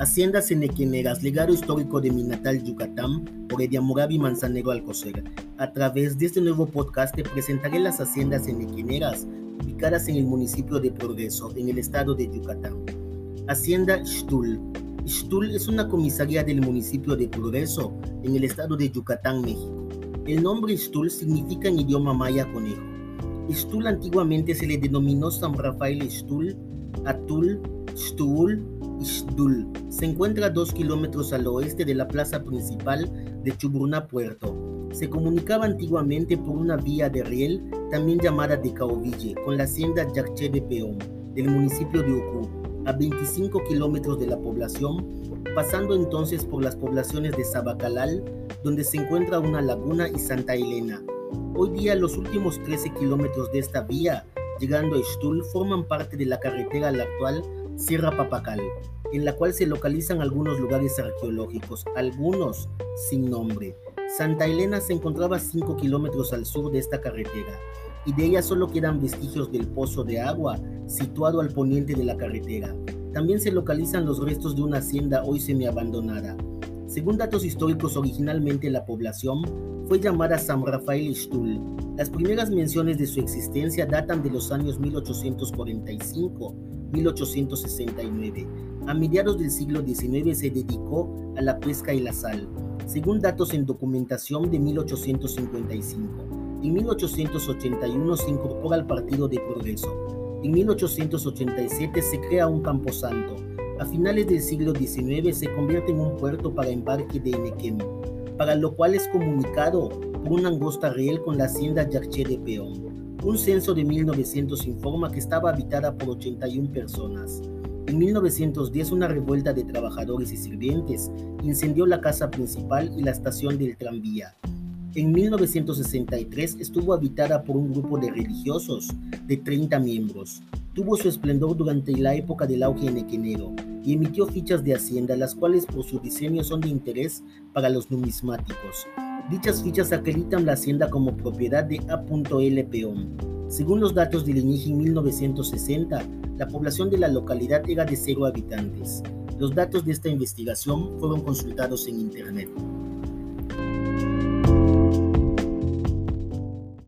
Hacienda Cenequineras, legado histórico de mi natal Yucatán, por Ediamorabi Manzanero Alcocer. A través de este nuevo podcast te presentaré las haciendas cenequineras ubicadas en el municipio de Progreso, en el estado de Yucatán. Hacienda Xtul. Xtul es una comisaría del municipio de Progreso, en el estado de Yucatán, México. El nombre Xtul significa en idioma maya conejo. Xtul antiguamente se le denominó San Rafael Xtul, Atul, Xtul, Ixdul. Se encuentra a dos kilómetros al oeste de la plaza principal de Chuburná Puerto. Se comunicaba antiguamente por una vía de riel, también llamada de Caoville, con la hacienda Yaché de Peón, del municipio de Ucú, a 25 kilómetros de la población, pasando entonces por las poblaciones de Sabacalal, donde se encuentra una laguna, y Santa Elena. Hoy día los últimos 13 kilómetros de esta vía, llegando a Ixtul, forman parte de la carretera la actual Sierra Papacal, en la cual se localizan algunos lugares arqueológicos, algunos sin nombre. Santa Elena se encontraba 5 kilómetros al sur de esta carretera y de ella solo quedan vestigios del pozo de agua situado al poniente de la carretera. También se localizan los restos de una hacienda hoy semiabandonada. Según datos históricos, originalmente la población fue llamada San Rafael Ixtul. Las primeras menciones de su existencia datan de los años 1845 1869. A mediados del siglo XIX se dedicó a la pesca y la sal, según datos en documentación de 1855. En 1881 se incorpora al Partido de Progreso. En 1887 se crea un camposanto. A finales del siglo XIX se convierte en un puerto para embarque de Enequem, para lo cual es comunicado por una angosta riel con la hacienda Yaché de Peón. Un censo de 1900 informa que estaba habitada por 81 personas. En 1910 una revuelta de trabajadores y sirvientes incendió la casa principal y la estación del tranvía. En 1963 estuvo habitada por un grupo de religiosos de 30 miembros. Tuvo su esplendor durante la época del auge enequenero y emitió fichas de hacienda, las cuales por su diseño son de interés para los numismáticos. Dichas fichas acreditan la hacienda como propiedad de A.L. Peón. Según los datos del INIGI en 1960, la población de la localidad era de cero habitantes. Los datos de esta investigación fueron consultados en Internet.